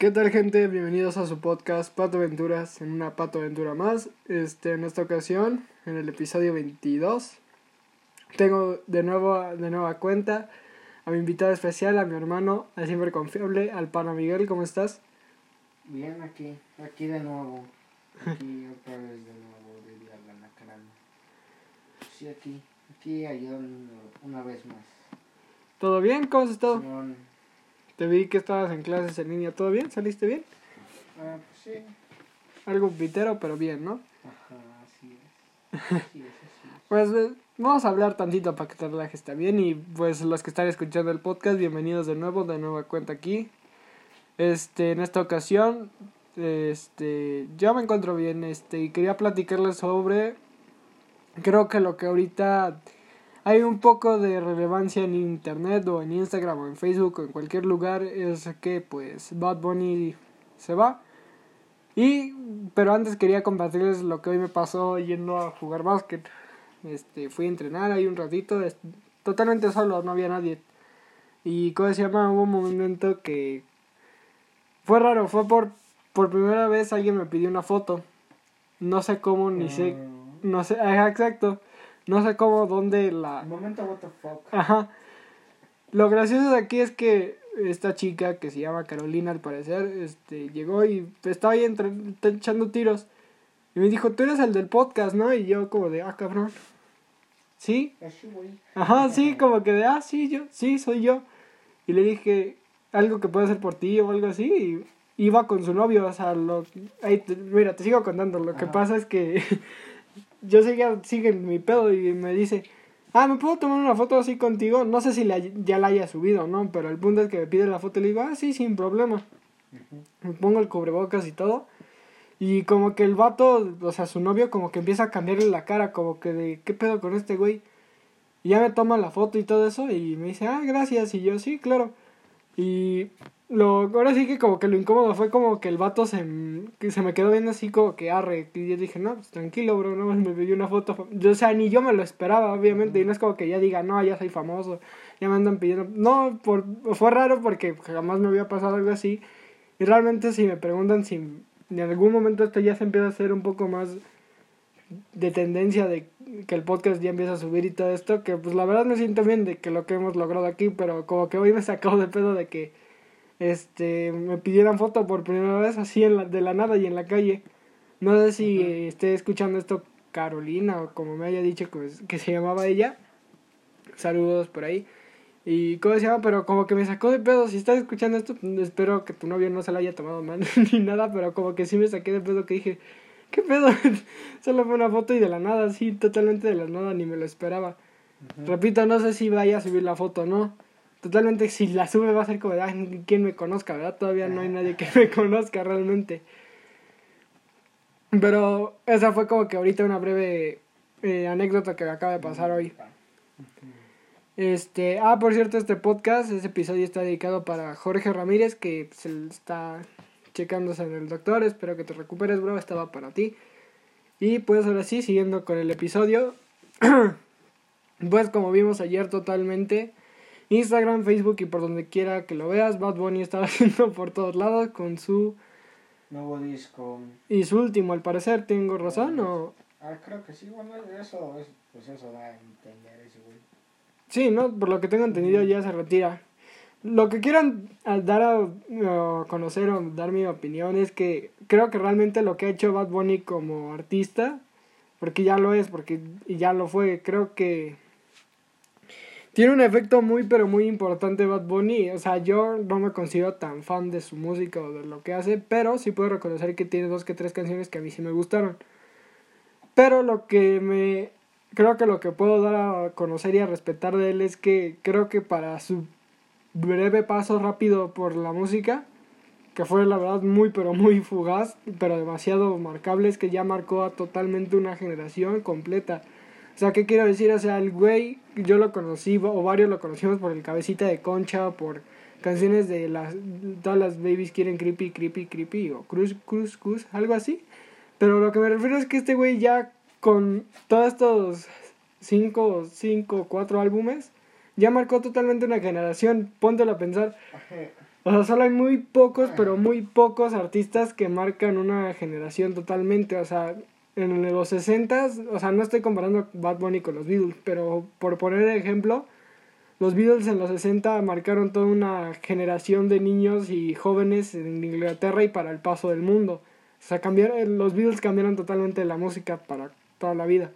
¿Qué tal gente? Bienvenidos a su podcast Pato Aventuras en una Pato Aventura más. Este, en esta ocasión, en el episodio 22, tengo de nuevo de nueva cuenta a mi invitado especial, a mi hermano, al siempre confiable, al pana Miguel. ¿Cómo estás? Bien, aquí, aquí de nuevo. Aquí otra vez de nuevo, diría la Nacarana. Sí, aquí, aquí ayudando una vez más. ¿Todo bien? ¿Cómo has estado? Simón, Te vi que estabas en clases en línea. ¿Todo bien? ¿Saliste bien? ah, pues sí. Algo pitero, pero bien, ¿no? Ajá, así es. Así es, así es. Pues eh, vamos a hablar tantito para que te relajes también. Y pues los que están escuchando el podcast, bienvenidos de nuevo, de nueva cuenta aquí. Este, en esta ocasión, este, yo me encuentro bien, este, y quería platicarles sobre, creo que lo que ahorita hay un poco de relevancia en internet o en Instagram o en Facebook o en cualquier lugar es que pues Bad Bunny se va. Y, pero antes quería compartirles lo que hoy me pasó yendo a jugar básquet. Este, fui a entrenar ahí un ratito, totalmente solo, no había nadie. Y ¿cómo se llama? Hubo un momento que fue raro, fue por, por primera vez alguien me pidió una foto. No sé cómo, ni sé, Ah, no sé, exacto. No sé cómo, dónde la... Momento, what the fuck. Ajá. Lo gracioso de aquí es que esta chica que se llama Carolina al parecer, este, llegó y estaba ahí entre, echando tiros. Y me dijo, tú eres el del podcast, ¿no? Y yo como de, ah, cabrón. ¿Sí? Güey. Ajá, sí, como que de, ah, sí, yo, sí, soy yo. Y le dije, algo que puedo hacer por ti o algo así. Y iba con su novio, o sea, lo, ahí te- mira, te sigo contando. Lo que pasa es que yo seguía, sigue mi pedo y me dice, ah, ¿me puedo tomar una foto así contigo? No sé si la, ya la haya subido, ¿no? Pero el punto es que me pide la foto y le digo, ah, sí, sin problema. Me pongo el cubrebocas y todo. Y como que el vato, o sea, su novio como que empieza a cambiarle la cara, como que de, ¿qué pedo con este güey? Y ya me toma la foto y todo eso y me dice, ah, gracias. Y yo, sí, claro. Y lo, ahora sí que como que lo incómodo fue como que el vato se, que se me quedó viendo así como que arre. Y yo dije, no, pues tranquilo, bro, no me pidió una foto. Yo, o sea, ni yo me lo esperaba, obviamente. Y no es como que ya diga, no, ya soy famoso, ya me andan pidiendo. No, por, fue raro porque jamás me había pasado algo así. Y realmente si me preguntan si en algún momento esto ya se empieza a hacer un poco más de tendencia de que el podcast ya empieza a subir y todo esto, que pues la verdad me siento bien de que lo que hemos logrado aquí, pero como que hoy me sacó de pedo de que este me pidieran foto por primera vez así en la, de la nada y en la calle. No sé si eh, esté escuchando esto Carolina o como me haya dicho que, que se llamaba ella. Saludos por ahí. Y cómo se llama, pero como que me sacó de pedo. Si estás escuchando esto, espero que tu novio no se lo haya tomado mal ni nada, pero como que sí me saqué de pedo que dije, ¿qué pedo? Solo fue una foto y de la nada, así, totalmente de la nada, ni me lo esperaba. Repito, no sé si vaya a subir la foto o no. Totalmente, si la sube va a ser como de, "Ay, ¿quién me conozca, verdad? Todavía no hay nadie que me conozca realmente. Pero esa fue como que ahorita una breve eh, anécdota que me acaba de pasar hoy. Este, ah, por cierto, este podcast, este episodio está dedicado para Jorge Ramírez, que se está checándose en el doctor. Espero que te recuperes, bro. Estaba para ti. Y pues ahora sí, siguiendo con el episodio. pues como vimos ayer totalmente, Instagram, Facebook y por donde quiera que lo veas, Bad Bunny estaba haciendo por todos lados con su... Nuevo disco. Y su último, al parecer, ¿tengo razón o...? Ah, creo que sí, bueno, eso, es, pues eso da a entender ese güey. Sí, ¿no? Por lo que tengo entendido ya se retira. Lo que quiero a- dar a, conocer o dar mi opinión es que creo que realmente lo que ha hecho Bad Bunny como artista, porque ya lo es, porque ya lo fue, creo que tiene un efecto muy pero muy importante Bad Bunny. O sea, yo no me considero tan fan de su música o de lo que hace, pero sí puedo reconocer que tiene dos que tres canciones que a mí sí me gustaron. Pero lo que me creo que lo que puedo dar a conocer y a respetar de él es que creo que para su breve paso rápido por la música, que fue la verdad muy pero muy fugaz, pero demasiado marcable, es que ya marcó a totalmente una generación completa. O sea, ¿qué quiero decir? O sea, el güey, yo lo conocí, o varios lo conocimos por el cabecita de concha, por canciones de las, todas las babies quieren creepy, creepy, creepy, o cruz, cruz, cruz, algo así. Pero lo que me refiero es que este güey ya con todos estos cinco, cinco, cuatro álbumes, ya marcó totalmente una generación. Póntelo a pensar. O sea, solo hay muy pocos, pero muy pocos artistas que marcan una generación totalmente. O sea, en los 60 o sea, no estoy comparando Bad Bunny con los Beatles, pero por poner ejemplo, los Beatles en los 60 marcaron toda una generación de niños y jóvenes en Inglaterra y para el paso del mundo. O sea, cambiaron, los Beatles cambiaron totalmente la música para toda la vida.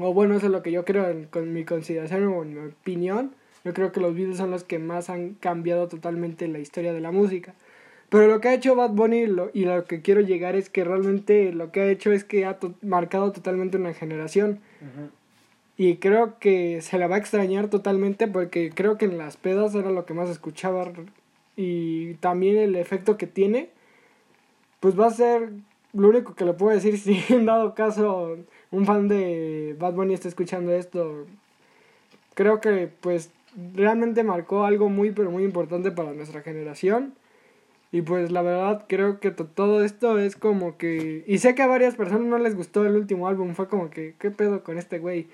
O bueno, eso es lo que yo creo con mi consideración o mi opinión. Yo creo que los Beatles son los que más han cambiado totalmente la historia de la música. Pero lo que ha hecho Bad Bunny y lo que quiero llegar es que realmente lo que ha hecho es que ha marcado totalmente una generación. Y creo que se la va a extrañar totalmente porque creo que en las pedas era lo que más escuchaba. Y también el efecto que tiene, pues va a ser lo único que le puedo decir si en dado caso un fan de Bad Bunny está escuchando esto. Creo que pues realmente marcó algo muy pero muy importante para nuestra generación y pues la verdad creo que todo esto es como que... Y sé que a varias personas no les gustó el último álbum, fue como que, ¿qué pedo con este güey?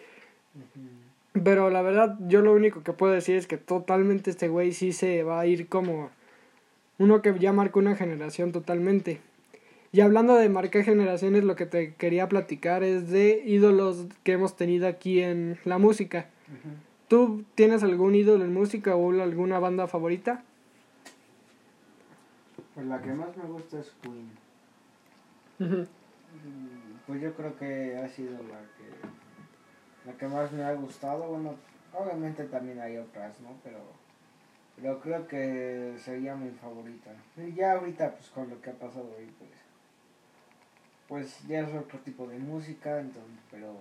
Pero la verdad yo lo único que puedo decir es que totalmente este güey sí se va a ir como uno que ya marcó una generación totalmente. Y hablando de marcar generaciones, lo que te quería platicar es de ídolos que hemos tenido aquí en la música. ¿Tú tienes algún ídolo en música o alguna banda favorita? Pues la que más me gusta es Queen. Mm, pues yo creo que ha sido la que la que más me ha gustado. Bueno, obviamente también hay otras, ¿no? Pero pero creo que sería mi favorita. Y ya ahorita pues con lo que ha pasado hoy pues pues ya es otro tipo de música, entonces, pero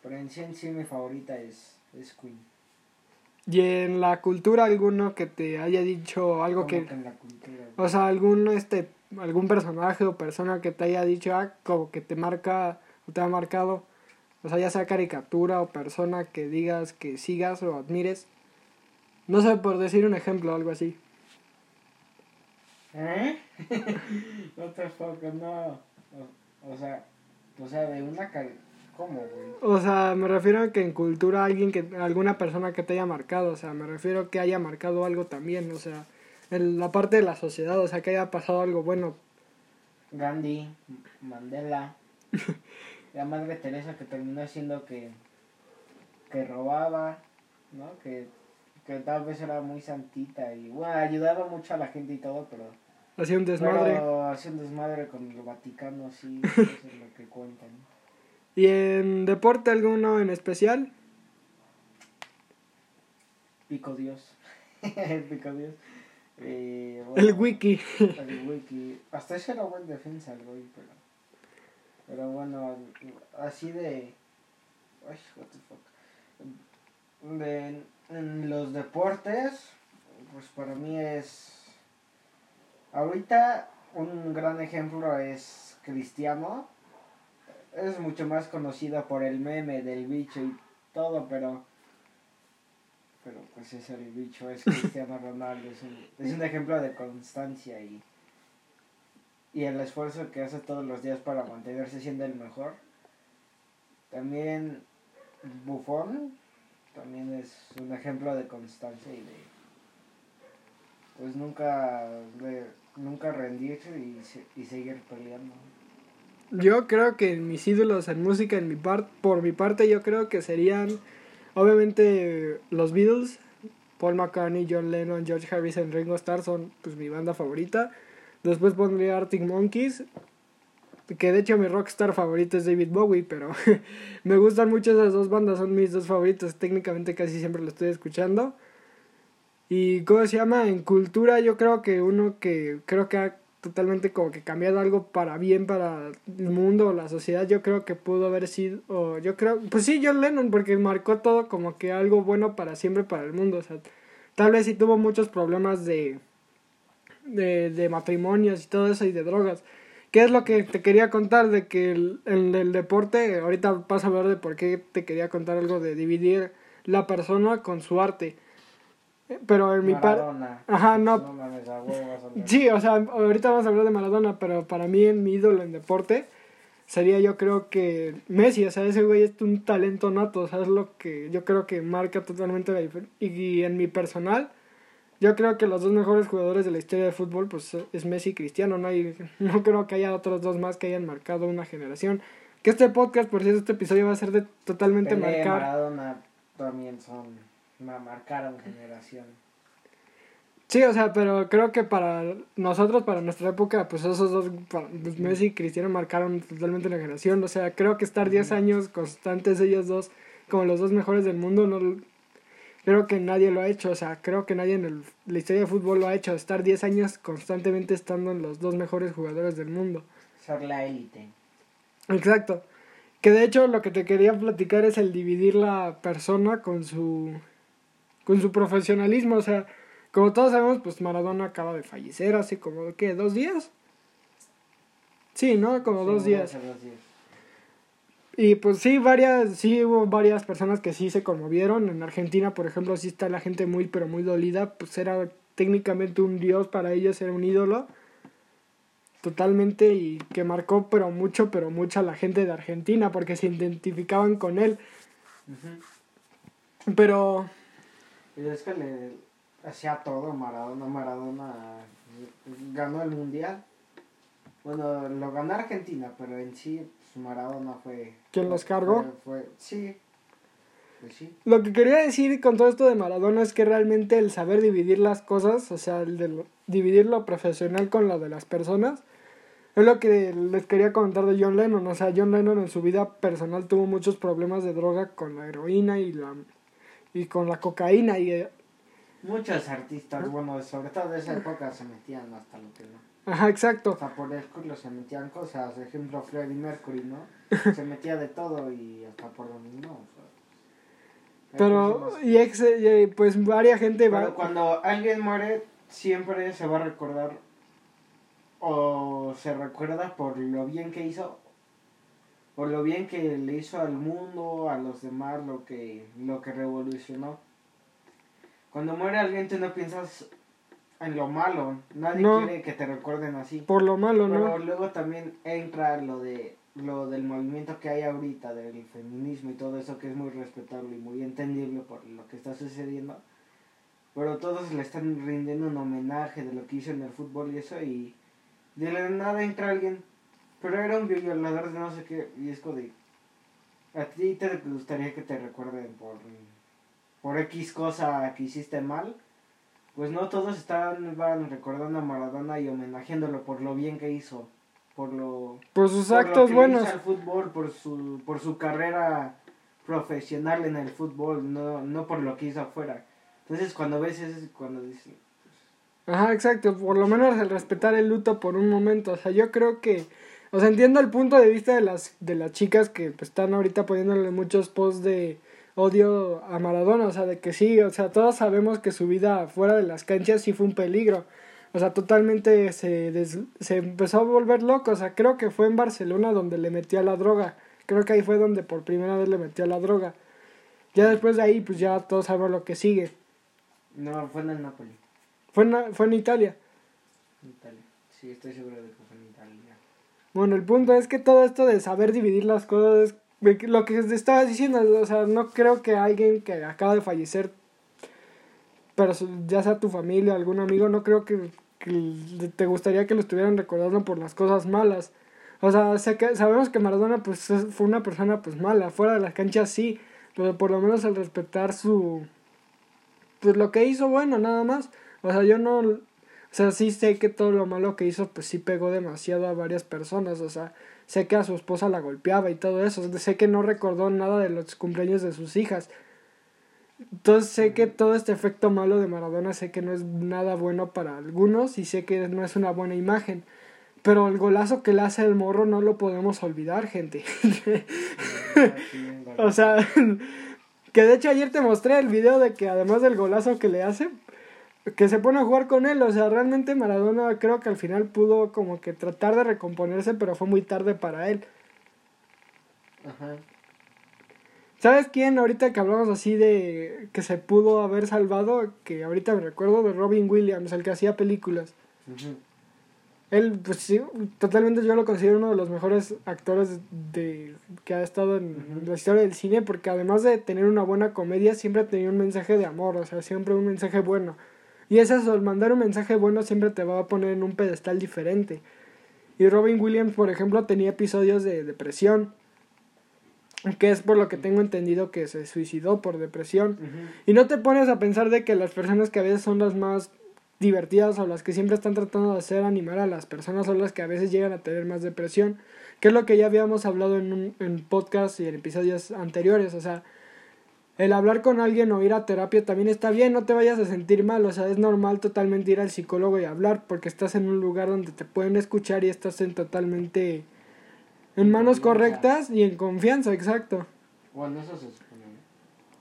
pero en sí en sí mi favorita es es Queen. ¿Y en la cultura alguno que te haya dicho algo que... o sea, algún, este, algún personaje o persona que te haya dicho, ah, como que te marca o te ha marcado, o sea, ya sea caricatura o persona que digas que sigas o admires. No sé, por decir un ejemplo, algo así. ¿Eh? What the fuck, no. O, sea, o sea, de una ¿Cómo, güey? O sea, me refiero a que en cultura alguien que, alguna persona que te haya marcado, o sea, me refiero a que haya marcado algo también, o sea, en la parte de la sociedad, o sea, que haya pasado algo bueno. Gandhi, Mandela, la madre Teresa que terminó siendo que, que robaba, ¿no? Que, que tal vez era muy santita y, bueno, ayudaba mucho a la gente y todo, pero... Hacía un desmadre. Pero hacía un desmadre con el Vaticano, así, eso es lo que cuentan. ¿Y en deporte alguno en especial? Pico Dios. Pico Dios. Eh, el wiki. El wiki. Hasta ese era buen defensa el güey, pero. Pero bueno, así de. Ay, what the fuck. De, en los deportes, pues para mí es. Ahorita un gran ejemplo es Cristiano es mucho más conocida por el meme del bicho y todo, pero pero pues es el bicho, es Cristiano Ronaldo, es un, es un ejemplo de constancia y, y el esfuerzo que hace todos los días para mantenerse siendo el mejor. También Buffon también es un ejemplo de constancia y de pues nunca nunca rendirse y, y seguir peleando. Yo creo que mis ídolos en música, en mi part, por mi parte, yo creo que serían obviamente los Beatles, Paul McCartney, John Lennon, George Harrison, Ringo Starr son pues mi banda favorita. Después pondría Arctic Monkeys, que de hecho mi rockstar favorito es David Bowie, pero me gustan mucho esas dos bandas, son mis dos favoritos, técnicamente casi siempre lo estoy escuchando. Y cómo se llama, en cultura yo creo que uno que creo que ha totalmente como que cambiado algo para bien para el mundo o la sociedad, yo creo que pudo haber sido, o yo creo, pues sí, John Lennon, porque marcó todo como que algo bueno para siempre para el mundo, o sea, tal vez sí tuvo muchos problemas de, de, de matrimonios y todo eso y de drogas. ¿Qué es lo que te quería contar de que el, el deporte, ahorita vas a ver de por qué te quería contar algo de dividir la persona con su arte? Pero en mi parte. Ajá, no. sí, o sea, ahorita vamos a hablar de Maradona, pero para mí, en mi ídolo en deporte, sería yo creo que Messi, o sea, ese güey es un talento nato, o sea, es lo que yo creo que marca totalmente la diferencia. Y, en mi personal, Yo creo que los dos mejores jugadores de la historia de fútbol pues es Messi y Cristiano, no hay no creo que haya otros dos más que hayan marcado una generación. Que este podcast, por cierto, este episodio va a ser de totalmente Pelé, marcar. Maradona también son, marcaron generación. Sí, o sea, pero creo que para nosotros, para nuestra época, pues esos dos, pues Messi y Cristiano marcaron totalmente la generación. O sea, creo que estar 10 años constantes ellos dos como los dos mejores del mundo, no creo que nadie lo ha hecho. O sea, creo que nadie en el- la historia de fútbol lo ha hecho. Estar 10 años constantemente estando en los dos mejores jugadores del mundo. Ser la élite. Exacto. Que de hecho lo que te quería platicar es el dividir la persona con su con su profesionalismo, o sea, como todos sabemos, pues Maradona acaba de fallecer hace como ¿qué? ¿Dos días? Sí, ¿no? Como Sí, dos días. dos días. Y pues sí, varias, sí hubo varias personas que sí se conmovieron. En Argentina, por ejemplo, sí está la gente muy, pero muy dolida. Pues era técnicamente un dios para ellos, era un ídolo. Totalmente y que marcó, pero mucho, pero mucho a la gente de Argentina porque se identificaban con él. Pero, Y es que le hacía todo Maradona. Maradona ganó el mundial. Bueno, lo ganó Argentina, pero en sí pues, Maradona fue. ¿Quién los cargó? Fue, fue- sí. Pues sí. Lo que quería decir con todo esto de Maradona es que realmente el saber dividir las cosas, o sea, el de lo- dividir lo profesional con lo de las personas, es lo que les quería comentar de John Lennon. O sea, John Lennon en su vida personal tuvo muchos problemas de droga con la heroína y la y con la cocaína y eh, Muchos artistas, bueno, sobre todo de esa época se metían hasta lo que no. ajá, exacto. Hasta por el culo se metían cosas. Por ejemplo, Freddie Mercury, ¿no? Se metía de todo y hasta por donde no. o sea, hay Pero y, ex, y, pues varia gente va Pero cuando alguien muere, siempre se va a recordar o se recuerda por lo bien que hizo, por lo bien que le hizo al mundo, a los demás, lo que, lo que revolucionó. Cuando muere alguien, tú no piensas en lo malo, nadie No. quiere que te recuerden así. por lo malo, Pero ¿no? luego también entra lo de lo del movimiento que hay ahorita del feminismo y todo eso que es muy respetable y muy entendible por lo que está sucediendo. Pero todos le están rindiendo un homenaje de lo que hizo en el fútbol y eso y de la nada entra alguien, pero era un violador de no sé qué y es como de a ti te gustaría que te recuerden por por X cosa que hiciste mal. Pues no todos estaban van recordando a Maradona y homenajeándolo por lo bien que hizo, por lo Por sus por lo actos que buenos. hizo al fútbol, por su por su carrera profesional en el fútbol, no no por lo que hizo afuera. Entonces cuando ves eso es cuando dices, Ajá, exacto. Por lo menos el respetar el luto por un momento. O sea, yo creo que. O sea, entiendo el punto de vista de las, de las chicas que pues, están ahorita poniéndole muchos posts de odio a Maradona. O sea, de que sí, o sea, todos sabemos que su vida fuera de las canchas sí fue un peligro. O sea, totalmente se, des- se empezó a volver loco. O sea, creo que fue en Barcelona donde le metió a la droga. Creo que ahí fue donde por primera vez le metió a la droga. Ya después de ahí, pues ya todos sabemos lo que sigue. no, fue en el Napoli, Fue en, fue en Italia. en Italia. Sí, estoy seguro de Italia. Bueno, el punto es que todo esto de saber dividir las cosas, lo que te estaba diciendo, o sea, no creo que alguien que acaba de fallecer, pero ya sea tu familia, algún amigo, no creo que, te gustaría que lo estuvieran recordando por las cosas malas. O sea, sé que, sabemos que Maradona pues es- fue una persona pues mala, fuera de las canchas sí, pero por lo menos el respetar su pues lo que hizo bueno nada más. O sea, yo no sea, sí sé que todo lo malo que hizo pues sí pegó demasiado a varias personas, o sea, sé que a su esposa la golpeaba y todo eso, sé que no recordó nada de los cumpleaños de sus hijas. Entonces sé que todo este efecto malo de Maradona sé que no es nada bueno para algunos y sé que no es una buena imagen. Pero el golazo que le hace el morro no lo podemos olvidar, gente. o sea, que de hecho ayer te mostré el video de que además del golazo que le hace, que se pone a jugar con él. O sea, realmente Maradona creo que al final pudo como que tratar de recomponerse, pero fue muy tarde para él. Ajá. ¿Sabes quién? Ahorita que hablamos así de que se pudo haber salvado, que ahorita me recuerdo de Robin Williams, el que hacía películas. Ujú. Él, pues sí, totalmente yo lo considero uno de los mejores actores de que ha estado en la historia del cine, porque además de tener una buena comedia, siempre tenía un mensaje de amor, o sea, siempre un mensaje bueno. Y es eso, el mandar un mensaje bueno siempre te va a poner en un pedestal diferente. Y Robin Williams, por ejemplo, tenía episodios de depresión. Que es por lo que tengo entendido que se suicidó por depresión. Y no te pones a pensar de que las personas que a veces son las más divertidas o las que siempre están tratando de hacer animar a las personas son las que a veces llegan a tener más depresión. Que es lo que ya habíamos hablado en, un, en podcast y en episodios anteriores. O sea, el hablar con alguien o ir a terapia también está bien, no te vayas a sentir mal, o sea, es normal totalmente ir al psicólogo y hablar porque estás en un lugar donde te pueden escuchar y estás en totalmente en manos correctas y en confianza, exacto. Bueno, eso se supone.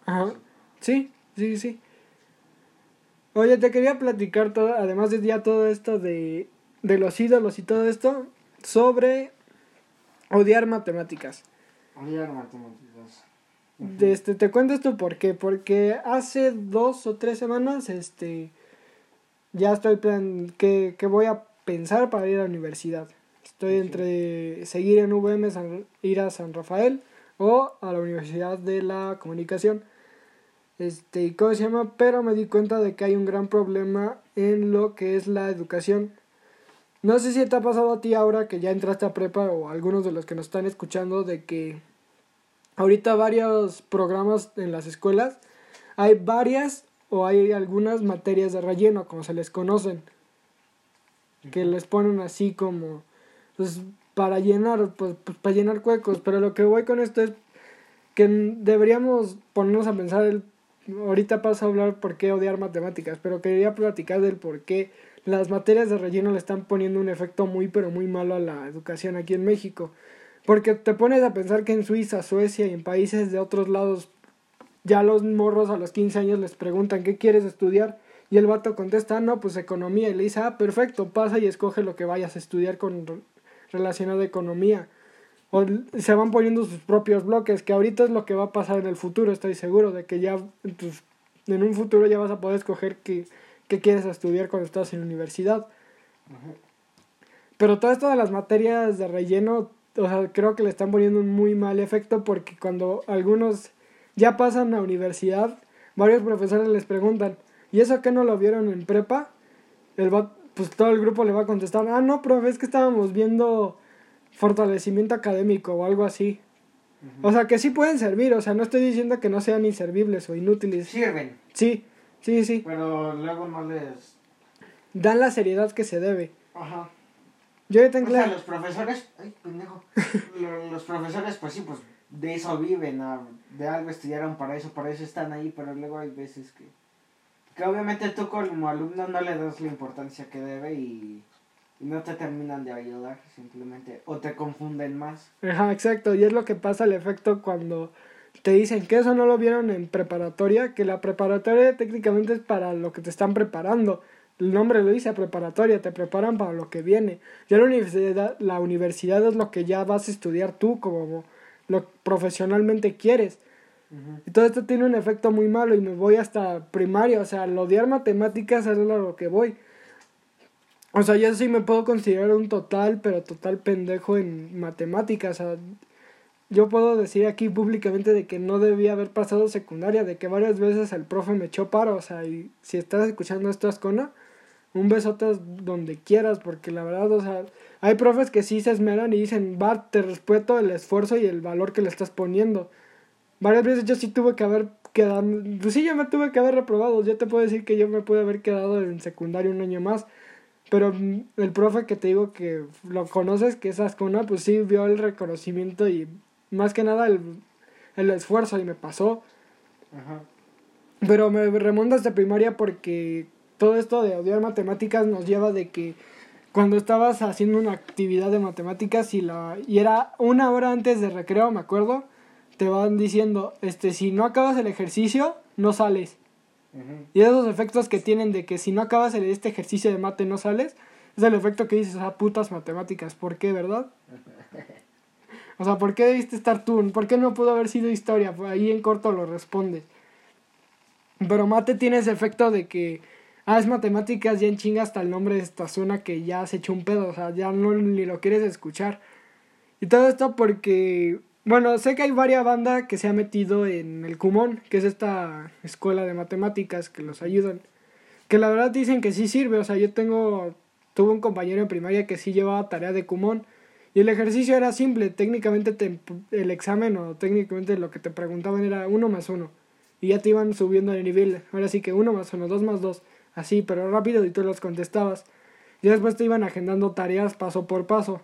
Ajá. Sí, sí, sí. Oye, te quería platicar todo, además de ya todo esto de, de los ídolos y todo esto, sobre odiar matemáticas. Odiar matemáticas. Este, te cuento esto por qué. Porque hace dos o tres semanas, este, ya estoy plan que, que voy a pensar para ir a la universidad. Estoy entre seguir en VM, ir a San Rafael o a la Universidad de la Comunicación. Este, ¿cómo se llama? Pero me di cuenta de que hay un gran problema en lo que es la educación. No sé si te ha pasado a ti ahora que ya entraste a prepa o a algunos de los que nos están escuchando de que ahorita varios programas en las escuelas, hay varias o hay algunas materias de relleno, como se les conocen, que les ponen así como, pues para llenar, pues, pues, para llenar huecos, pero lo que voy con esto es que deberíamos ponernos a pensar, el, ahorita paso a hablar por qué odiar matemáticas, pero quería platicar del por qué las materias de relleno le están poniendo un efecto muy pero muy malo a la educación aquí en México. Porque te pones a pensar que en Suiza, Suecia y en países de otros lados, ya los morros a los 15 años les preguntan qué quieres estudiar. Y el vato contesta, no, pues economía. Y le dice, ah, perfecto, pasa y escoge lo que vayas a estudiar con relacionado a economía. O se van poniendo sus propios bloques, que ahorita es lo que va a pasar en el futuro, estoy seguro de que ya pues, en un futuro ya vas a poder escoger qué, qué quieres estudiar cuando estás en la universidad. Pero todo esto de las materias de relleno o sea, creo que le están poniendo un muy mal efecto porque cuando algunos ya pasan a universidad, varios profesores les preguntan, ¿y eso qué no lo vieron en prepa? El pues todo el grupo le va a contestar, ah, no, profe, es que estábamos viendo fortalecimiento académico o algo así. O sea, que sí pueden servir, o sea, no estoy diciendo que no sean inservibles o inútiles. Sirven. Sí, sí, sí. Pero luego no les... Dan la seriedad que se debe. Ajá. Yo ya tengo o sea, los profesores, ay, pendejo, los profesores, pues sí, pues de eso viven, de algo estudiaron para eso, para eso están ahí, pero luego hay veces que, que obviamente tú como alumno no le das la importancia que debe y, y no te terminan de ayudar, simplemente, o te confunden más. Ajá, exacto, y es lo que pasa el efecto cuando te dicen que eso no lo vieron en preparatoria, que la preparatoria técnicamente es para lo que te están preparando el nombre lo dice, preparatoria, te preparan para lo que viene. Ya la universidad, la universidad es lo que ya vas a estudiar tú como lo profesionalmente quieres. Y todo esto tiene un efecto muy malo y me voy hasta primaria, o sea, al odiar matemáticas es lo que voy. O sea, yo sí me puedo considerar un total, pero total pendejo en matemáticas. O sea, yo puedo decir aquí públicamente de que no debía haber pasado secundaria, de que varias veces el profe me echó paro, o sea, y si estás escuchando esto, Ascona, un besote donde quieras, porque la verdad, o sea, hay profes que sí se esmeran y dicen, va, te respeto el esfuerzo y el valor que le estás poniendo. Varias veces yo sí tuve que haber quedado, pues sí, yo me tuve que haber reprobado, yo te puedo decir que yo me pude haber quedado en secundario un año más, pero el profe que te digo que lo conoces, que es Ascona, pues sí vio el reconocimiento y más que nada el, el esfuerzo y me pasó. Ajá. Pero me remontas de primaria porque todo esto de odiar matemáticas nos lleva de que cuando estabas haciendo una actividad de matemáticas y la y era una hora antes de recreo, me acuerdo, te van diciendo, este, si no acabas el ejercicio, no sales. Y esos efectos que tienen de que si no acabas este ejercicio de mate no sales, es el efecto que dices, ah, putas matemáticas, ¿por qué, verdad? o sea, ¿por qué debiste estar tú? ¿Por qué no pudo haber sido historia? Pues ahí en corto lo respondes. Pero mate tiene ese efecto de que ah, es matemáticas, ya en chinga hasta el nombre de esta zona que ya se echó un pedo, o sea, ya no ni lo quieres escuchar. Y todo esto porque, bueno, sé que hay varias bandas que se ha metido en el Cumón, que es esta escuela de matemáticas que los ayudan. que la verdad dicen que sí sirve, o sea, yo tengo, tuve un compañero en primaria que sí llevaba tarea de Kumon y el ejercicio era simple, técnicamente te, el examen o técnicamente lo que te preguntaban era uno más uno y ya te iban subiendo de nivel, ahora sí que uno más uno, dos más dos, así, pero rápido y tú los contestabas. Y después te iban agendando tareas paso por paso.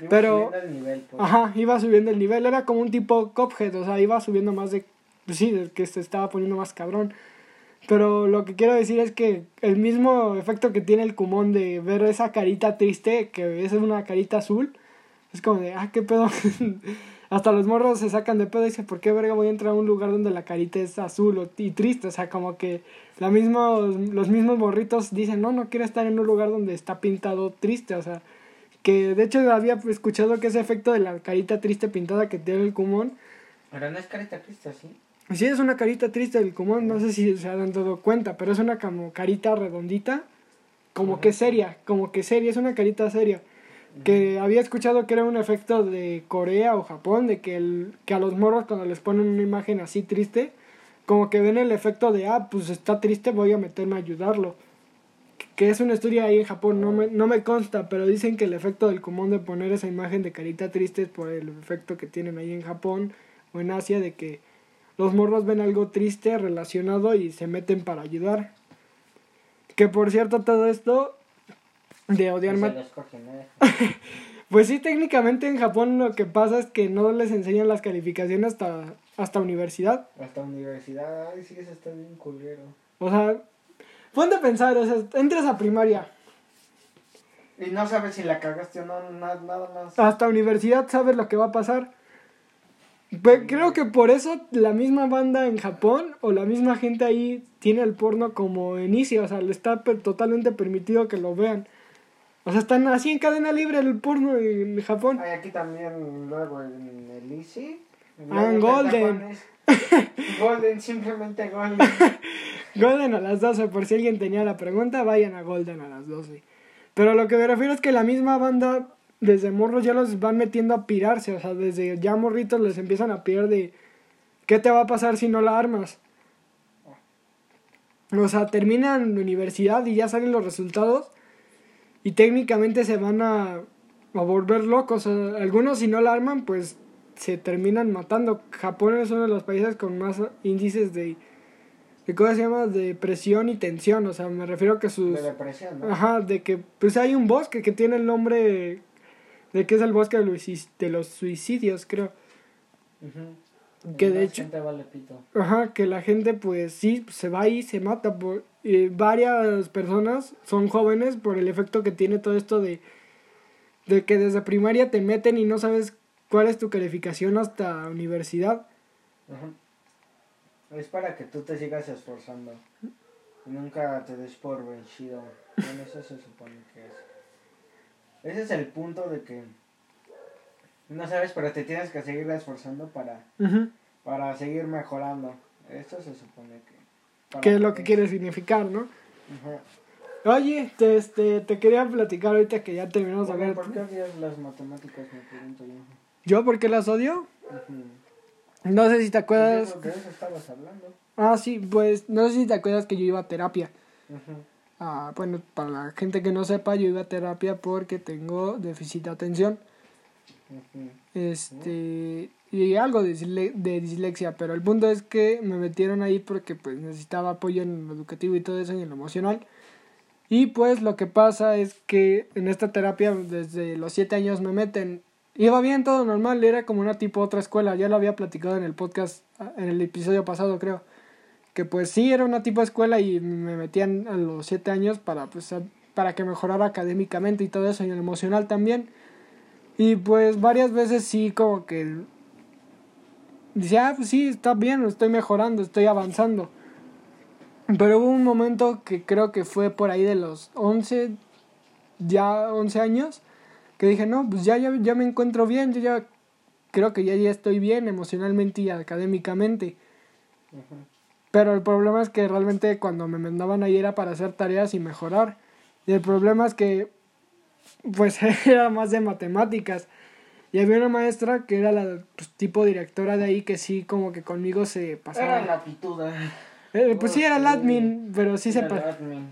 Iba Pero- subiendo el nivel, pues. Ajá, iba subiendo el nivel, era como un tipo Cuphead, o sea, iba subiendo más de... Pues sí, que se estaba poniendo más cabrón. Pero lo que quiero decir es que el mismo efecto que tiene el Kumon de ver esa carita triste, que es una carita azul, es como de, ah, qué pedo. Hasta los morros se sacan de pedo y dicen, ¿por qué verga voy a entrar a un lugar donde la carita es azul y triste? O sea, como que la mismo, los mismos morritos dicen, no, no quiero estar en un lugar donde está pintado triste, o sea, que de hecho había escuchado que ese efecto de la carita triste pintada que tiene el Kumon, Pero no es carita triste, ¿sí? sí es una carita triste del Kumon, no sé si se han dado cuenta, pero es una como carita redondita, como que seria, como que seria, es una carita seria. Que había escuchado que era un efecto de Corea o Japón, de que, el, que a los morros cuando les ponen una imagen así triste, como que ven el efecto de, ah, pues está triste, voy a meterme a ayudarlo. Que es una historia ahí en Japón, no me, no me consta, pero dicen que el efecto del común de poner esa imagen de carita triste es por el efecto que tienen ahí en Japón o en Asia, de que los morros ven algo triste relacionado y se meten para ayudar. Que por cierto, todo esto de odiar pues sí, técnicamente en Japón lo que pasa es que no les enseñan las calificaciones hasta, hasta universidad. Hasta universidad, ay, sí, eso está bien culero. O sea, ponte a pensar, o sea, entras a primaria, Y no sabes si la cagaste o no, na- nada más. hasta universidad sabes lo que va a pasar. Creo que por eso la misma banda en Japón o la misma gente ahí tiene el porno como inicio, o sea, le está totalmente permitido que lo vean. O sea, están así en cadena libre el porno en Japón. Hay aquí también, luego en el Easy. Ah, en Golden. Golden, simplemente Golden. Golden a las 12, por si alguien tenía la pregunta, vayan a Golden a las 12. Pero lo que me refiero es que la misma banda, desde morros ya los van metiendo a pirarse, o sea, desde ya morritos les empiezan a pirar de qué te va a pasar si no la armas. O sea, terminan la universidad y ya salen los resultados y técnicamente se van a, a volver locos. Algunos si no la arman, pues se terminan matando. Japón es uno de los países con más índices de, de ¿cómo se llama? De presión y tensión. O sea, me refiero a que sus... De depresión, ¿no? Ajá, de que pues hay un bosque que tiene el nombre de que es el bosque de los, suic- de los suicidios, creo. Ujú. Que de hecho- gente vale pito. Ajá, que la gente pues sí, se va y se mata. Por, y varias personas son jóvenes por el efecto que tiene todo esto de, de que desde primaria te meten y no sabes cuál es tu calificación hasta universidad. Ujú. Es para que tú te sigas esforzando. Y nunca te des por vencido. Bueno, eso se supone que es. Ese es el punto de que no sabes, pero te tienes que seguir esforzando para, Ujú. para seguir mejorando. Esto se supone que. Que es lo que es. quiere significar, ¿no? Ujú. Oye, te, este, te quería platicar ahorita que ya terminamos de ver. ¿Por qué odias las matemáticas? Me pregunto yo. ¿Yo por qué las odio? Ujú. No sé si te acuerdas. Pues de eso estabas hablando. Ah, sí, pues no sé si te acuerdas que yo iba a terapia. Ujú. Ah, bueno, para la gente que no sepa, yo iba a terapia porque tengo déficit de atención. Este. Y algo de, disle- de dislexia, pero el punto es que me metieron ahí porque pues necesitaba apoyo en lo educativo y todo eso y en lo emocional. Y pues lo que pasa es que en esta terapia desde los siete años me meten. Iba bien, todo normal, era como una tipo otra escuela, ya lo había platicado en el podcast, ah, en el episodio pasado creo. Que pues sí, era una tipo escuela y me metían a los siete años para, pues, para que mejorara académicamente y todo eso, y en el emocional también. Y pues varias veces sí, como que dice, ah, pues sí, está bien, estoy mejorando, estoy avanzando. Pero hubo un momento que creo que fue por ahí de los 11, ya 11 años, que dije, no, pues ya, ya, ya me encuentro bien, yo ya creo que ya, ya estoy bien emocionalmente y académicamente. Pero el problema es que realmente cuando me mandaban ahí era para hacer tareas y mejorar. Y el problema es que, pues, era más de matemáticas. Y había una maestra que era la pues, tipo directora de ahí que sí, como que conmigo se pasaba. Era la pituda. Eh, pues sí, era el admin, pero sí se Era el pa- admin.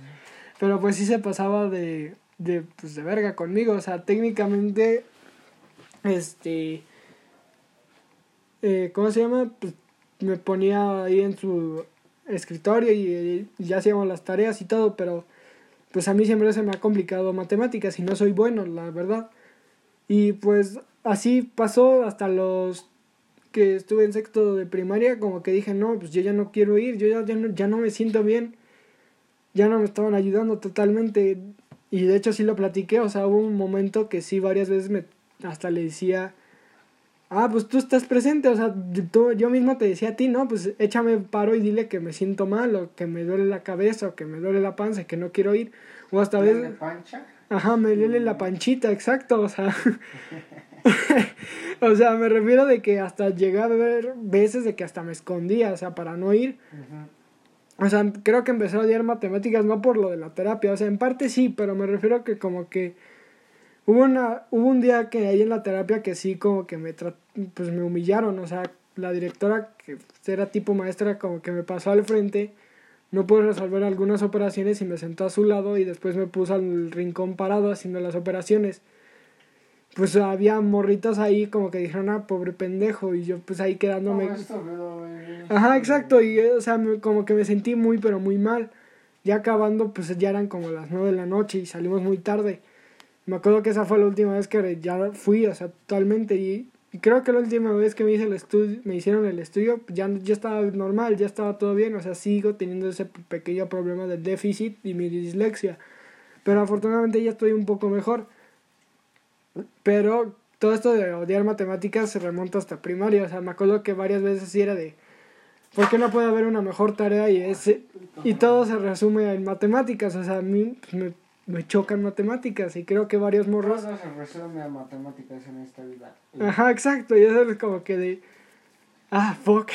pero pues sí se pasaba de, de, pues de verga conmigo. O sea, técnicamente, este, eh, ¿cómo se llama? Pues me ponía ahí en su escritorio y, y ya hacíamos las tareas y todo, pero pues a mí siempre se me ha complicado matemáticas y no soy bueno, la verdad. Y pues así pasó hasta los que estuve en sexto de primaria, como que dije, no, pues yo ya no quiero ir, yo ya, ya, no, ya no me siento bien, ya no me estaban ayudando totalmente. Y de hecho sí lo platiqué, o sea, hubo un momento que sí varias veces me hasta le decía, ah, pues tú estás presente, o sea, tú- yo mismo te decía a ti, no, pues échame paro y dile que me siento mal, o que me duele la cabeza, o que me duele la panza, y que no quiero ir, o hasta ¿Tiene veces... pancha? Ajá, me duele la panchita, exacto, o sea. o sea, me refiero de que hasta llegué a ver veces de que hasta me escondía, o sea, para no ir. O sea, creo que empecé a odiar matemáticas no por lo de la terapia, o sea, en parte sí, pero me refiero que como que hubo una hubo un día que ahí en la terapia que sí como que me pues me humillaron, o sea, la directora que era tipo maestra como que me pasó al frente, no pude resolver algunas operaciones y me sentó a su lado y después me puso al rincón parado haciendo las operaciones. Pues había morritos ahí como que dijeron, ah, pobre pendejo, y yo pues ahí quedándome... No, esto, pero. Ajá, exacto, y o sea, me- como que me sentí muy, pero muy mal. Ya acabando, pues ya eran como las nueve de la noche y salimos muy tarde. Me acuerdo que esa fue la última vez que ya fui, o sea, totalmente. Y, y creo que la última vez que me hice el estudio, me hicieron el estudio, ya, ya estaba normal, ya estaba todo bien. O sea, sigo teniendo ese pequeño problema del déficit y mi dislexia. Pero afortunadamente ya estoy un poco mejor. Pero todo esto de odiar matemáticas se remonta hasta primaria. O sea, me acuerdo que varias veces sí era de, ¿por qué no puede haber una mejor tarea? Y, ese, y todo se resume en matemáticas. O sea, a mí pues, me, me chocan matemáticas y creo que varios morros... Todo se resume a matemáticas en esta vida. Ajá, exacto. Y eso es como que de, ah, fuck.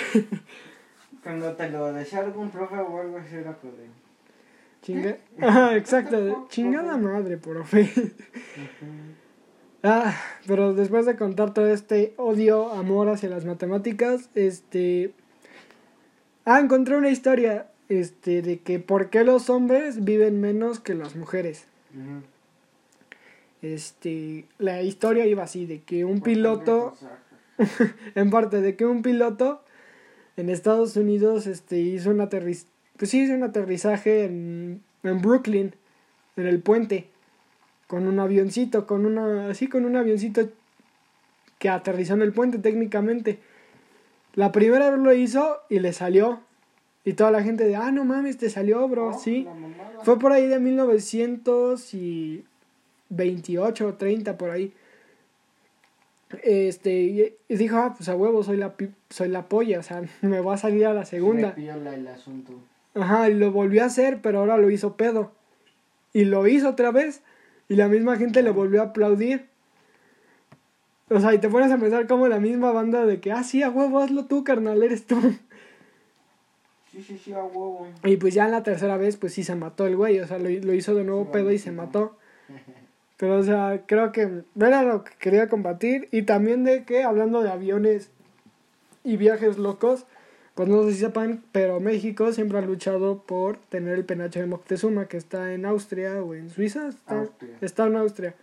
Cuando te lo decía algún profe o algo así era como de... Chinga... Ajá, exacto. Chingada madre, profe. Ah, pero después de contar todo este odio, amor hacia las matemáticas, este... Ah, encontré una historia, este, de que por qué los hombres viven menos que las mujeres. Este, la historia iba así, de que un piloto, en parte, de que un piloto en Estados Unidos, este, hizo un aterriz, pues sí, hizo un aterrizaje en, en Brooklyn, en el puente, con un avioncito, con una, así con un avioncito que aterrizó en el puente técnicamente. La primera vez lo hizo y le salió. Y toda la gente de, ah, no mames, te salió, bro, sí. Fue por ahí de 1928 o 30, por ahí. Este, y, dijo, ah, pues a huevo, soy la, soy la polla, o sea, me va a salir a la segunda. piola el asunto. Ajá, y lo volvió a hacer, pero ahora lo hizo pedo. Y lo hizo otra vez, y la misma gente le volvió a aplaudir. O sea, y te pones a pensar como la misma banda de que, ah, sí, a huevo, hazlo tú, carnal, eres tú. Sí, sí, sí, a huevo. Y pues ya en la tercera vez, pues sí se mató el güey, o sea, lo, lo hizo de nuevo Sí, pedo y se mató. Pero, o sea, creo que era lo que quería combatir. Y también de que, hablando de aviones y viajes locos, pues no sé si sepan, pero México siempre ha luchado por tener el penacho de Moctezuma, que está en Austria o en Suiza. Está, Austria. está en Austria.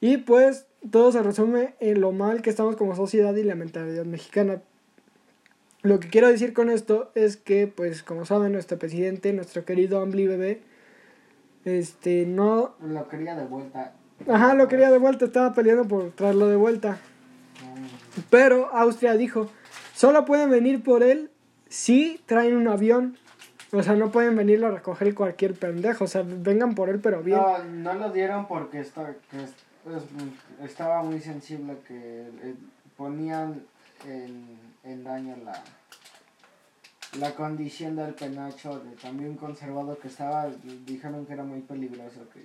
Y pues todo se resume en lo mal que estamos como sociedad y la mentalidad mexicana. Lo que quiero decir con esto es que, pues, como saben, nuestro presidente, nuestro querido Ambly Bebé, este, no... Lo quería de vuelta. Ajá, lo quería de vuelta, estaba peleando por traerlo de vuelta. Pero Austria dijo, solo pueden venir por él si traen un avión. O sea, no pueden venirlo a recoger cualquier pendejo. O sea, vengan por él, pero bien. No, no lo dieron porque está, que es- es- estaba muy sensible que eh, ponían en, en daño la, la condición del penacho de también conservado que estaba, dijeron que era muy peligroso que,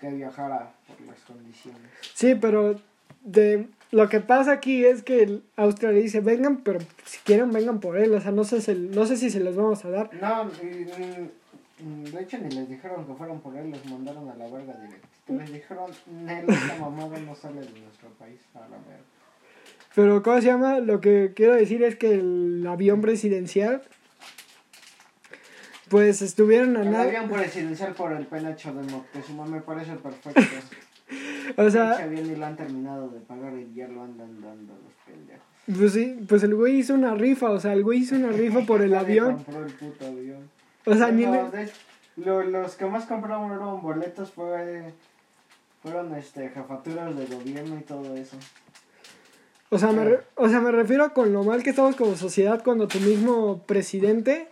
que viajara por las condiciones. Sí, pero de lo que pasa aquí es que el Austria le dice, vengan, pero si quieren, vengan por él. O sea, no sé, si- no sé si se los vamos a dar. No, de hecho ni les dijeron que fueran por él, los mandaron a la verga directo. Les dijeron, Nel, esta mamada no sale de nuestro país, a la verga. Pero, ¿cómo se llama? Lo que quiero decir es que el avión presidencial pues estuvieron a El nada. avión presidencial por el penacho de Moctezuma me parece perfecto. O sea, avión ni lo han terminado de pagar y ya lo andan dando los pendejos. pues sí, pues el güey hizo una rifa, o sea, el güey hizo una rifa por el Nadie avión. compró el puto avión. O sea, ni No, le- de- lo- los que más compraron boletos fue, fueron este, jefaturas de gobierno y todo eso. O sea, me re- o sea, me refiero con lo mal que estamos como sociedad cuando tu mismo presidente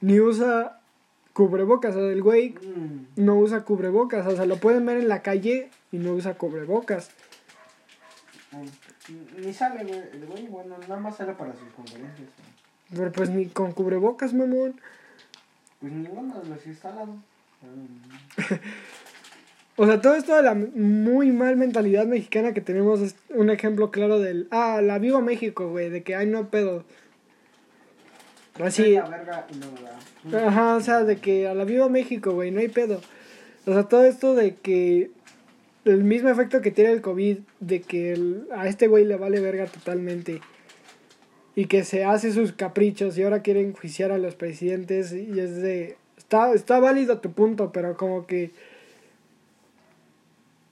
ni usa cubrebocas. O sea, el güey Mm, no usa cubrebocas. O sea, lo pueden ver en la calle y no usa cubrebocas. mm, Ni sale, güey. El güey, bueno, nada más sale para sus conferencias. güey. Pero pues ni con cubrebocas, mamón. Pues ninguno de los instalados. O sea, todo esto de la muy mal mentalidad mexicana que tenemos es un ejemplo claro del... Ah, la viva México, güey. De que, ay, no pedo. Así... Ajá, o sea, de que a la viva México, güey, no hay pedo. O sea, todo esto de que el mismo efecto que tiene el COVID, de que el- a este güey le vale verga totalmente y que se hace sus caprichos y ahora quiere enjuiciar a los presidentes y es de... Está, está válido tu punto, pero como que...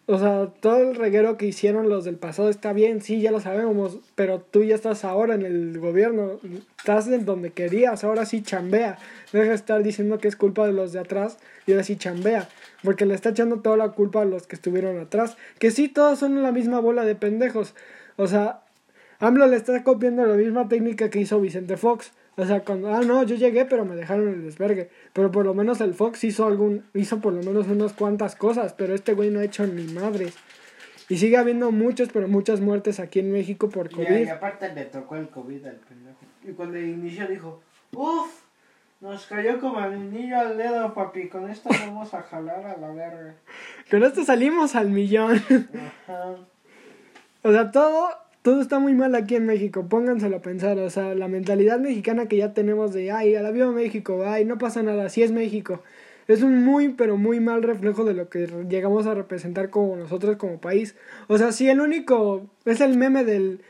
O sea, todo el reguero que hicieron los del pasado está bien, sí, ya lo sabemos, pero tú ya estás ahora en el gobierno, estás en donde querías, ahora sí chambea. Deja de estar diciendo que es culpa de los de atrás y ahora sí chambea, porque le está echando toda la culpa a los que estuvieron atrás, que sí, todos son la misma bola de pendejos. O sea, AMLO le está copiando la misma técnica que hizo Vicente Fox. O sea, cuando, ah, no, yo llegué, pero me dejaron el desvergue. Pero por lo menos el Fox hizo algún, hizo por lo menos unas cuantas cosas, pero este güey no ha hecho ni madres. Y sigue habiendo muchos, pero muchas muertes aquí en México por Y, COVID. y aparte le tocó el COVID al pendejo. Y cuando inició dijo, uff, nos cayó como el niño al dedo, papi. Con esto vamos a jalar a la verga. Con esto salimos al millón. Ajá. O sea, todo, todo está muy mal aquí en México, pónganselo a pensar, o sea, la mentalidad mexicana que ya tenemos de, ay, a la viva México, ay, no pasa nada, así es México, es un muy, pero muy mal reflejo de lo que llegamos a representar como nosotros como país. O sea, si el único, es el meme del,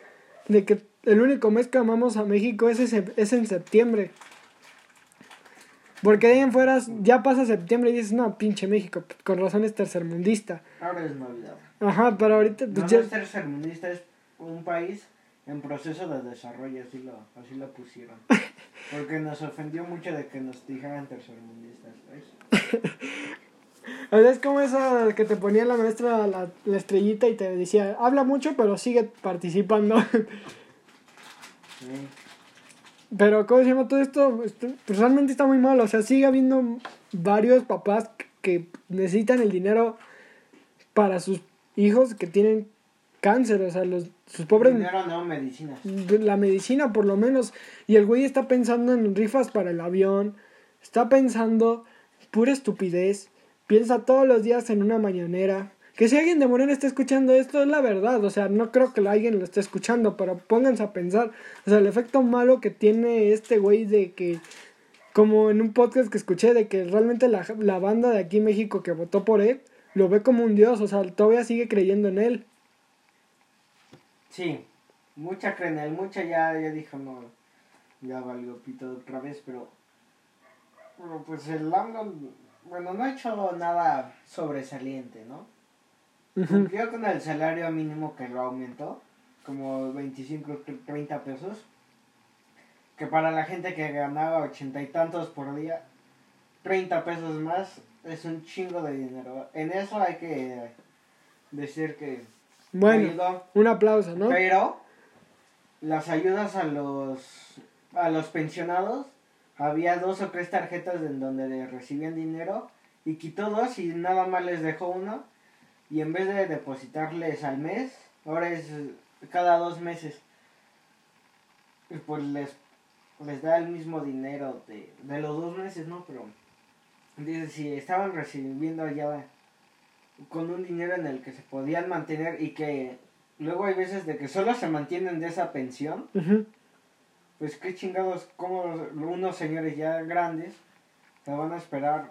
de que el único mes que amamos a México es, ese, es en septiembre. Porque de ahí en fuera ya pasa septiembre y dices, no, pinche México, con razón es tercermundista. Ahora es Navidad. Ajá, pero ahorita... No, pues, no ya- es tercermundista, es un país en proceso de desarrollo, así lo, así lo pusieron. Porque nos ofendió mucho de que nos dijeran tercermundistas. O sea, es como eso que te ponía la maestra la, la estrellita y te decía, habla mucho, pero sigue participando. Sí. pero, ¿cómo se llama todo esto? Esto, pues, realmente está muy mal. O sea, sigue habiendo varios papás que necesitan el dinero para sus hijos que tienen cáncer. O sea, los, sus pobres... Dinero no, medicinas. La medicina, por lo menos. Y el güey está pensando en rifas para el avión. Está pensando pura estupidez. Piensa todos los días en una mañanera. Que si alguien de Morena está escuchando esto, es la verdad. O sea, no creo que alguien lo esté escuchando, pero pónganse a pensar. O sea, el efecto malo que tiene este güey de que, como en un podcast que escuché, de que realmente la, la banda de aquí en México que votó por él, lo ve como un dios. O sea, todavía sigue creyendo en él. Sí, mucha creen él, mucha ya, ya dijo, no, ya valió pito otra vez, pero, pero pues el AMLO, bueno, no ha hecho nada sobresaliente, ¿no? Cumplió con el salario mínimo que lo aumentó, como 25, 30 pesos, que para la gente que ganaba ochenta y tantos por día, 30 pesos más es un chingo de dinero. En eso hay que decir que Bueno, ayudó. un aplauso, ¿no? Pero las ayudas a los a los pensionados había dos o tres tarjetas en donde le recibían dinero y quitó dos y nada más les dejó uno y en vez de depositarles al mes ahora es cada dos meses pues les les da el mismo dinero de, de los dos meses no pero dice si estaban recibiendo ya con un dinero en el que se podían mantener y que luego hay veces de que solo se mantienen de esa pensión, pues qué chingados, como unos señores ya grandes se van a esperar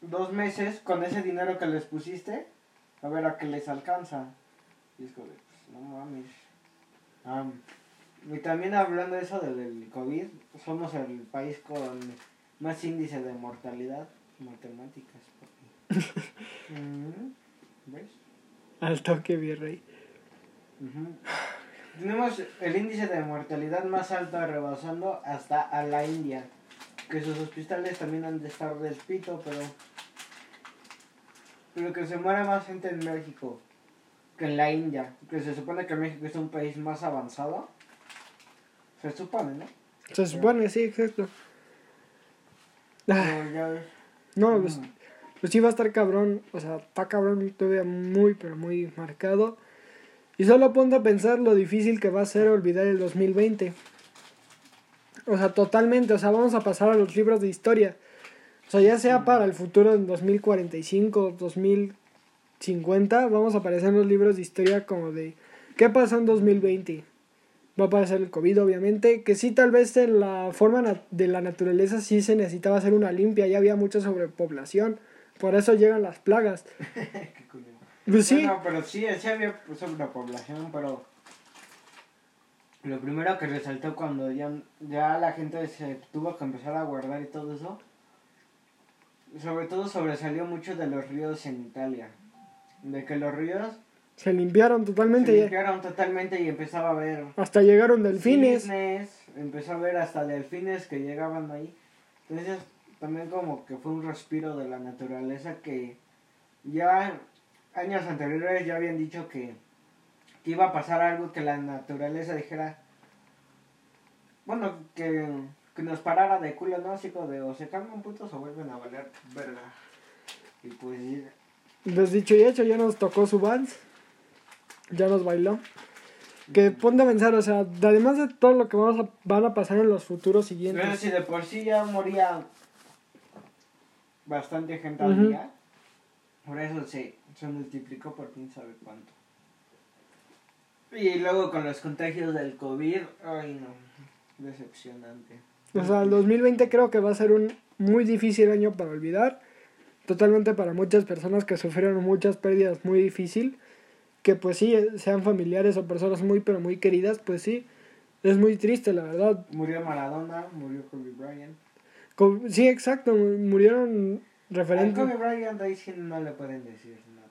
dos meses con ese dinero que les pusiste a ver a qué les alcanza. Y es como, pues, no mames. Am, y también hablando de eso del, COVID, somos el país con más índice de mortalidad, matemáticas. papi. Mm, ¿Ves? Al toque, virrey. Ujú. Tenemos el índice de mortalidad más alto rebasando hasta a la India. Que sus hospitales también han de estar del pito, pero. Pero que se muera más gente en México que en la India. Que se supone que México es un país más avanzado. Se supone, ¿no? Se supone, sí, exacto. Ah, ya ves. no, pues. Pues sí va a estar cabrón. O sea, está cabrón todavía muy, pero muy marcado. Y solo ponte a pensar lo difícil que va a ser olvidar el 2020. O sea, totalmente. O sea, vamos a pasar a los libros de historia. O sea, ya sea para el futuro en 2045, 2050, vamos a aparecer en los libros de historia como de ¿qué pasó en 2020? Va a aparecer el COVID, obviamente, que sí, tal vez en la forma de la naturaleza sí se necesitaba hacer una limpia, ya había mucha sobrepoblación, por eso llegan las plagas. Pues sí, Bueno, pero sí, sí había sobrepoblación, pero lo primero que resaltó cuando ya, ya la gente se tuvo que empezar a guardar y todo eso, sobre todo sobresalió mucho de los ríos en Italia. De que los ríos se limpiaron totalmente, se limpiaron totalmente y empezaba a ver hasta llegaron delfines. cisnes, empezó a ver hasta delfines que llegaban ahí. Entonces también como que fue un respiro de la naturaleza que ya años anteriores ya habían dicho que, que iba a pasar algo que la naturaleza dijera, bueno, que, que nos parara de culo, ¿no? Así como de o se calman putos o vuelven a valer verga. Y pues Pues dicho y hecho, ya nos tocó su vals, ya nos bailó. Que ponte a pensar, o sea, además de todo lo que vamos a, van a pasar en los futuros Pero siguientes. si de por sí ya moría bastante gente al día, por eso se, se multiplicó por quién sabe cuánto. Y luego con los contagios del COVID, ay no, decepcionante. O sea, el 2020 creo que va a ser un muy difícil año para olvidar. Totalmente para muchas personas que sufrieron muchas pérdidas muy difícil. Que pues sí, eh, sean familiares o personas muy pero muy queridas, pues sí. Es muy triste, la verdad. Murió Maradona, murió Kobe Bryant. Sí, exacto, mu- murieron A referentes. Kobe Bryant ahí sí no le pueden decir nada.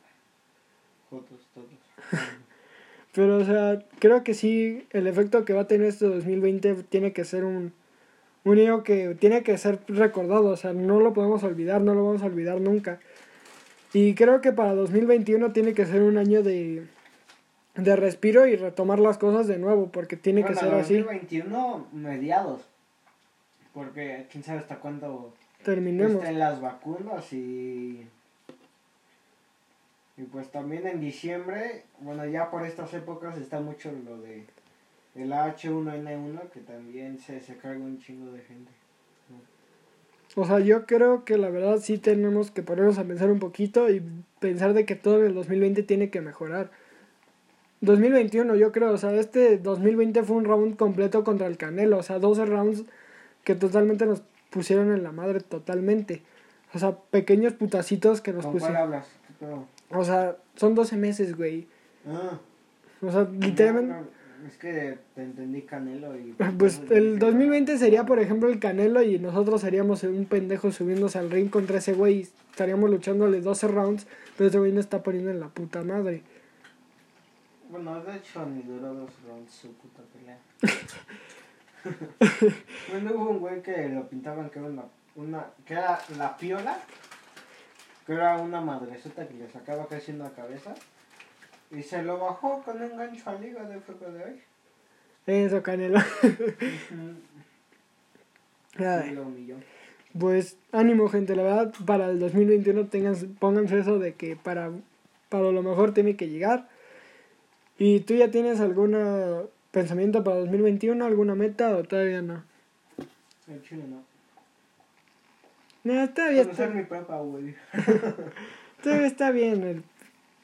Fotos todos. Pero, o sea, creo que sí, el efecto que va a tener este 2020 tiene que ser un, un año que tiene que ser recordado. O sea, no lo podemos olvidar, no lo vamos a olvidar nunca. Y creo que para 2021 tiene que ser un año de, de respiro y retomar las cosas de nuevo, porque tiene que ser así. 2021 mediados. Porque quién sabe hasta cuándo Terminemos. estén las vacunas y y pues también en diciembre bueno ya por estas épocas está mucho lo de el H1N1 que también se, se carga un chingo de gente O sea, yo creo que la verdad sí tenemos que ponernos a pensar un poquito y pensar de que todo el 2020 tiene que mejorar. 2021 yo creo, o sea, este 2020 fue un round completo contra el Canelo, o sea, 12 rounds que totalmente nos pusieron en la madre totalmente. O sea, pequeños putacitos que nos ¿Con cuál pusieron. hablas? O sea, son 12 meses, güey. Ah, O sea, literalmente... no, no, es que te entendí Canelo y Pues el 2020 sería, por ejemplo, el Canelo y nosotros seríamos un pendejo subiéndose al ring contra ese güey y estaríamos luchándole 12 rounds, pero ese güey no está poniendo en la puta madre. Bueno, de hecho ni duró dos rounds su puta pelea. bueno, hubo un güey que lo pintaban que era una, una que era la piola, que era una madresota que le sacaba casi una cabeza y se lo bajó con un gancho al hígado de fuego de hoy. Eso, Canelo. Lo humilló. pues ánimo, gente, la verdad, para el 2021 tengan, pónganse eso de que para, para lo mejor tiene que llegar. ¿Y tú ya tienes algún pensamiento para 2021, alguna meta o todavía no? El chile no. No, todavía Conocer está, mi prepa, güey. todavía está bien. el-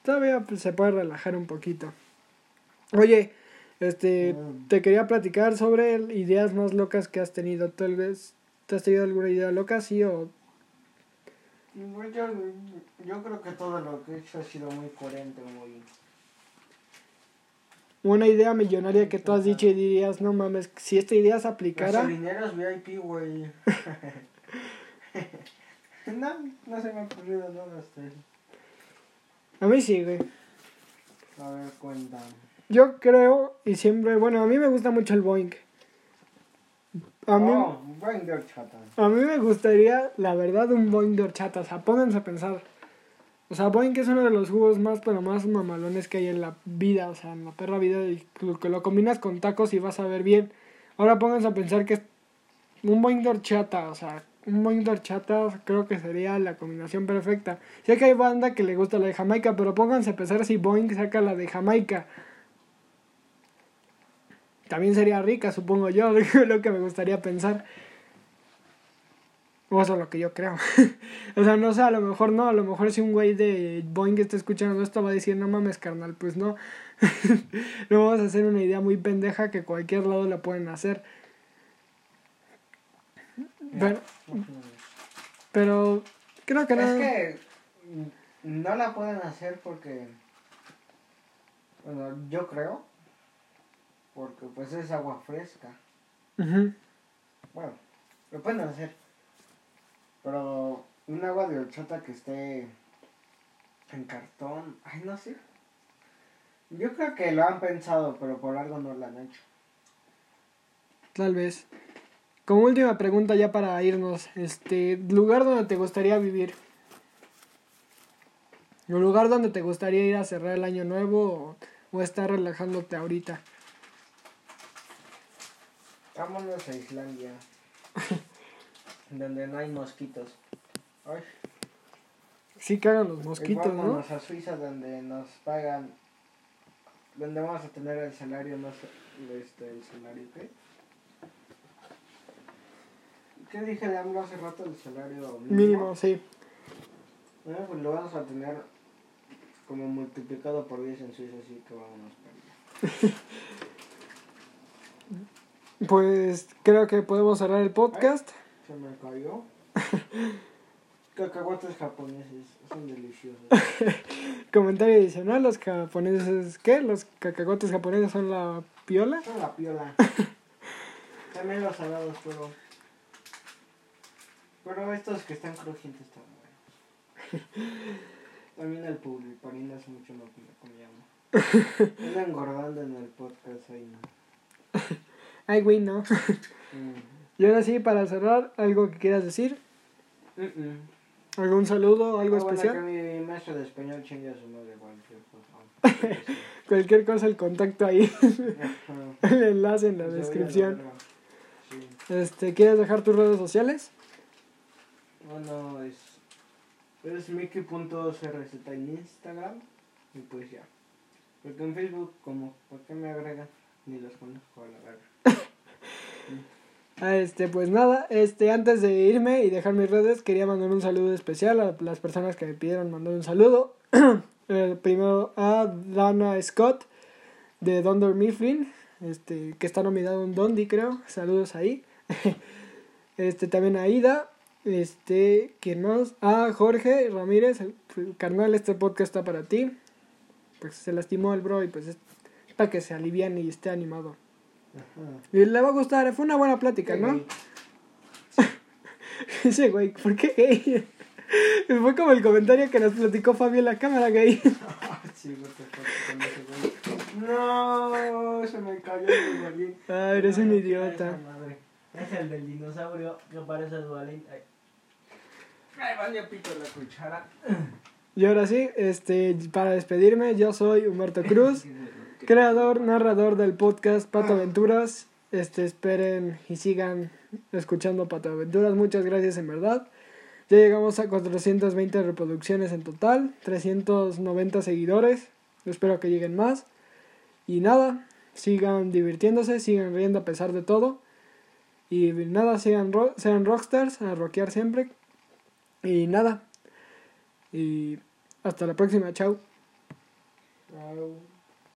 todavía pues, se puede relajar un poquito. Oye, este, Mm. te quería platicar sobre ideas más locas que has tenido. Tal vez, ¿te has tenido alguna idea loca, sí o Yo, yo creo que todo lo que he hecho ha sido muy coherente, muy... una idea millonaria que tú has dicho y dirías, no mames, si esta idea se aplicara, Gasolineros VIP, güey. no, no se me ha ocurrido nada eso. A mí sí, güey. A ver, cuéntame. Yo creo, y siempre, bueno, a mí me gusta mucho el Boeing. A mí, Oh, Boing de horchata. a mí me gustaría, la verdad, un Boeing de horchata. O sea, pónganse a pensar. O sea, Boeing es uno de los jugos más, pero más mamalones que hay en la vida. O sea, en la perra vida. Y que lo combinas con tacos y vas a ver bien. Ahora pónganse a pensar que es un Boeing de horchata. O sea, un Boeing de creo que sería la combinación perfecta. Sé que hay banda que le gusta la de Jamaica, pero pónganse a pensar si Boeing saca la de Jamaica. También sería rica, supongo yo, lo que me gustaría pensar. O eso es lo que yo creo. o sea, no sé, a lo mejor no, a lo mejor si un güey de Boeing está escuchando esto va a decir, no mames, carnal, pues no. no vamos a hacer una idea muy pendeja que cualquier lado la pueden hacer. Pero, pero creo que no. Es que no la pueden hacer porque, bueno, yo creo, porque pues es agua fresca. Ujú. Bueno, lo pueden hacer, pero un agua de horchata que esté en cartón, ay, no sé. Yo creo que lo han pensado, pero por algo no lo han hecho. Tal vez. Como última pregunta ya para irnos, este, lugar donde te gustaría vivir. Un lugar donde te gustaría ir a cerrar el año nuevo o, o estar relajándote ahorita. Vámonos a Islandia, donde no hay mosquitos. Ay. Sí cagan los mosquitos, ¿no? a Suiza donde nos pagan, donde vamos a tener el salario más, este, el salario qué? ¿Qué dije de AMLO hace rato? El salario mínimo. Mínimo, sí. Bueno, pues lo vamos a tener como multiplicado por 10 en Suiza, así que vámonos para allá. Pues creo que podemos cerrar el podcast. Se me cayó. Cacahuates japoneses, son deliciosos. Comentario adicional, los japoneses, ¿qué? Los cacahuates japoneses son la piola. Son la piola. También los salados, pero... Pero estos que están crujientes están buenos. También el pulparín hace mucho no comíamos. Anda engordando en el podcast ahí, ¿no? Ay, güey, no. Mm. Y ahora sí, para cerrar, algo que quieras decir. ¿Algún saludo, algo Ah, bueno, especial? que mi maestro de español chingue a su madre cualquier cosa. Cualquier cosa, el contacto ahí. El enlace en la descripción. Sí. Este, ¿Quieres dejar tus redes sociales? Bueno, es, es Mickey.crz en Instagram y pues ya. Porque en Facebook, como, ¿por qué me agregan? Ni los conozco a la verga. Ah, Este, pues nada, este, antes de irme y dejar mis redes, quería mandar un saludo especial a las personas que me pidieron mandar un saludo. Eh, primero a Dana Scott de Donder Mifflin, este, que está nominado en Dondi, creo. Saludos ahí. Este, también a Ida, este, que nos, a Jorge Ramírez, el- carnal, este podcast está para ti. Pues se lastimó el bro y pues es para que se aliviane y esté animado. Y le va a gustar, fue una buena plática, ¿no? Ese güey, ¿por qué gay? Fue como el comentario que nos platicó Fabio en la cámara gay. No, se me cayó el violín. Ah, eres un idiota. Es el del dinosaurio que parece Duvalín. Ay, Ay, vale, pito la cuchara. Y ahora sí, este, para despedirme, yo soy Humberto Cruz, creador, narrador del podcast Pato Aventuras. Este, esperen y sigan escuchando Pato Aventuras. Muchas gracias en verdad. Ya llegamos a 420 reproducciones en total, 390 seguidores. Espero que lleguen más. Y nada, sigan divirtiéndose, sigan riendo a pesar de todo. Y nada, sean, ro- sean rockstars, a rockear siempre. Y nada. Y hasta la próxima, chao. Chao.